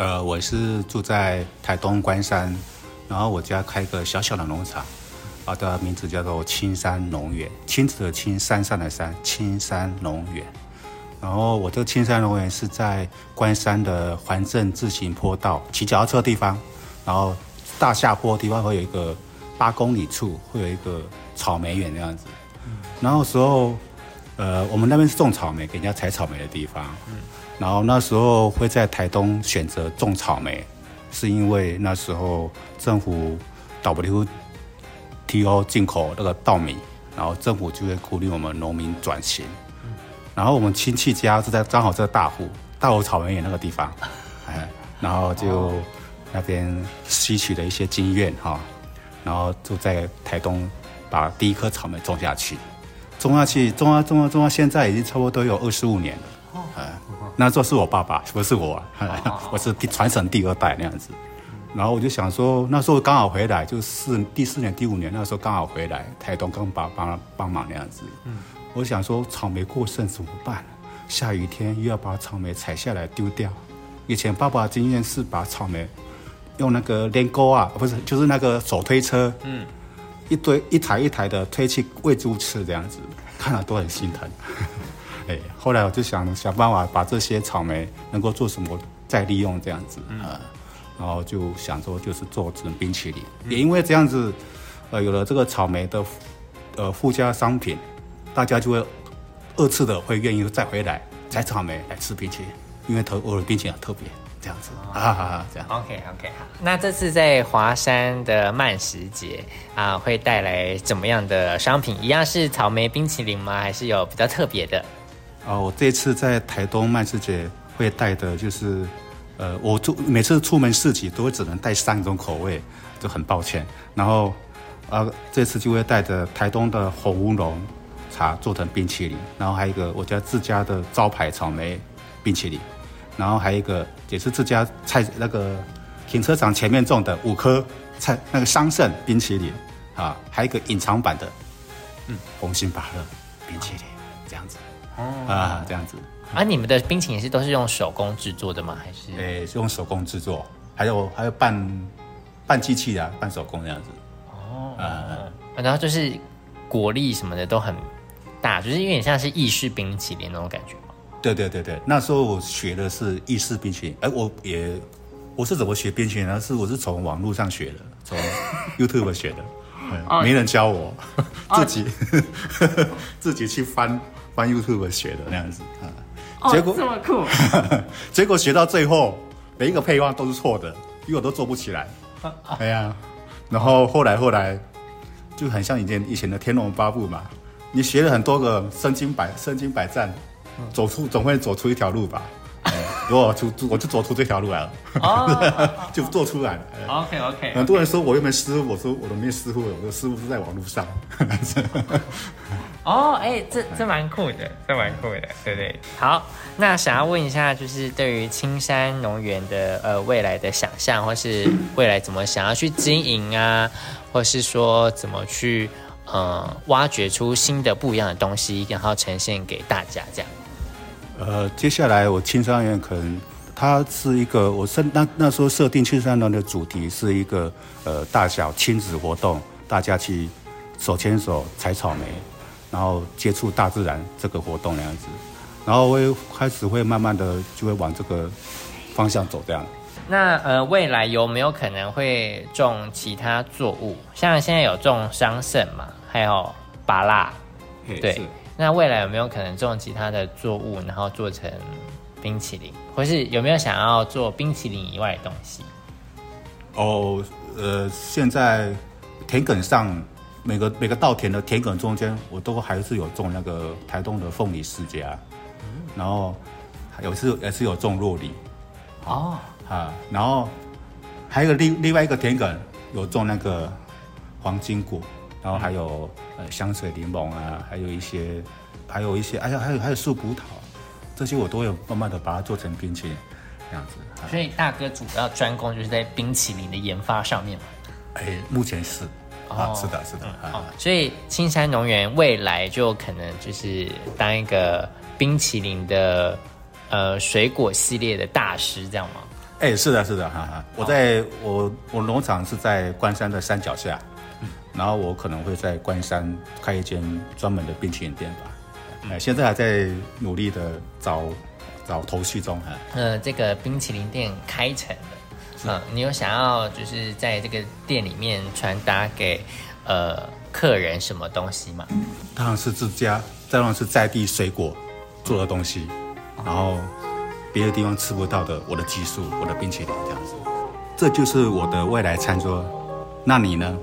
呃，我是住在台东关山，然后我家开个小小的农场，啊，的名字叫做青山农园，青子的青，山上的山，青山农园。然后我这个青山农园是在关山的环镇自行坡道骑脚踏车的地方，然后大下坡地方会有一个八公里处会有一个草莓园那样子。然后时候，呃，我们那边是种草莓，给人家采草莓的地方。嗯然后那时候会在台东选择种草莓，是因为那时候政府 WTO 进口那个稻米，然后政府就会鼓励我们农民转型。嗯然后我们亲戚家是在刚好在大湖大湖草莓园那个地方，哎，然后就那边吸取了一些经验哈，然后就在台东把第一颗草莓种下去，种下去，种啊种啊种到现在已经差不多有二十五年了，哎，那时候是我爸爸，不是我，我是传承第二代那样子。然后我就想说，那时候刚好回来，就四第四年第五年那时候刚好回来台东，刚帮帮帮忙那样子。嗯。我想说，草莓过剩怎么办？下雨天又要把草莓采下来丢掉。以前爸爸经验是把草莓用那个连钩啊，不是，就是那个手推车，嗯，一堆一台一台的推去喂猪吃，这样子看了都很心疼。哎，后来我就想想办法把这些草莓能够做什么再利用这样子啊，然后就想说就是做成冰淇淋。也因为这样子，呃，有了这个草莓的呃附加商品。大家就会二次的会愿意再回来采草莓来吃冰淇淋，因为特我的冰淇淋很特别，这样子啊，这样。OK OK 好，那这次在华山的慢食节啊，会带来怎么样的商品？一样是草莓冰淇淋吗？还是有比较特别的？啊，我这次在台东慢食节会带的就是，呃，我出每次出门市集都会只能带三种口味，就很抱歉。然后啊，这次就会带着台东的红乌龙。茶做成冰淇淋，然后还有一个我家自家的招牌草莓冰淇淋，然后还有一个也是自家菜那个停车场前面种的五颗菜那个桑葚冰淇淋啊，还有一个隐藏版的嗯红心芭乐冰淇淋这样子哦啊这样子。啊，你们的冰淇淋是都是用手工制作的吗？还是？诶，是用手工制作，还有还有半半机器啊，半手工这样子。哦，啊，然后就是果粒什么的都很。大就是有点像是意式冰淇淋那种感觉吗？对对对对，那时候我学的是意式冰淇淋。哎，我也我是怎么学冰淇淋呢？是我是从网络上学的，从 YouTube 学的，没人教我，自己 自己去翻翻 YouTube 学的那样子啊。结果这么酷，结果学到最后每一个配方都是错的，因为我都做不起来。哎呀，然后后来后来就很像以前以前的《天龙八部》嘛。你学了很多个身经百身经百战，走出总会走出一条路吧？我出我就走出这条路来了，就做出来了。OK OK。很多人说我又没师傅，我说我都没师傅，我的师傅是在网络上。哦，哎，这这蛮酷的，这蛮酷的，对不对？好，那想要问一下，就是对于青山农园的呃未来的想象，或是未来怎么想要去经营啊，或是说怎么去。呃，挖掘出新的不一样的东西，然后呈现给大家，这样。呃，接下来我青山园可能它是一个，我设那那时候设定青山园的主题是一个呃大小亲子活动，大家去手牵手采草莓，然后接触大自然这个活动那样子，然后会开始会慢慢的就会往这个方向走这样。那呃，未来有没有可能会种其他作物？像现在有种桑葚嘛？还有芭辣，对，那未来有没有可能种其他的作物，然后做成冰淇淋，或是有没有想要做冰淇淋以外的东西？哦，呃，现在田埂上每个每个稻田的田埂中间，我都还是有种那个台东的凤梨世家，然后有是也是有种洛梨，哦，啊，然后还有另另外一个田埂有种那个黄金果。然后还有呃香水柠檬啊，还有一些，还有一些，哎呀，还有还有树葡萄，这些我都有慢慢的把它做成冰淇淋这样子。所以大哥主要专攻就是在冰淇淋的研发上面嘛。哎，目前是啊，是的，是的。啊，所以青山农园未来就可能就是当一个冰淇淋的呃水果系列的大师，这样吗？哎，是的，是的，哈哈。我在我我农场是在关山的山脚下，然后我可能会在关山开一间专门的冰淇淋店吧。哎，现在还在努力的找找头绪中哈。呃，这个冰淇淋店开成了，嗯，你有想要就是在这个店里面传达给呃客人什么东西吗？当然是自家，当然是在地水果做的东西，然后别的地方吃不到的，我的技术，我的冰淇淋这样子，这就是我的未来餐桌。那你呢？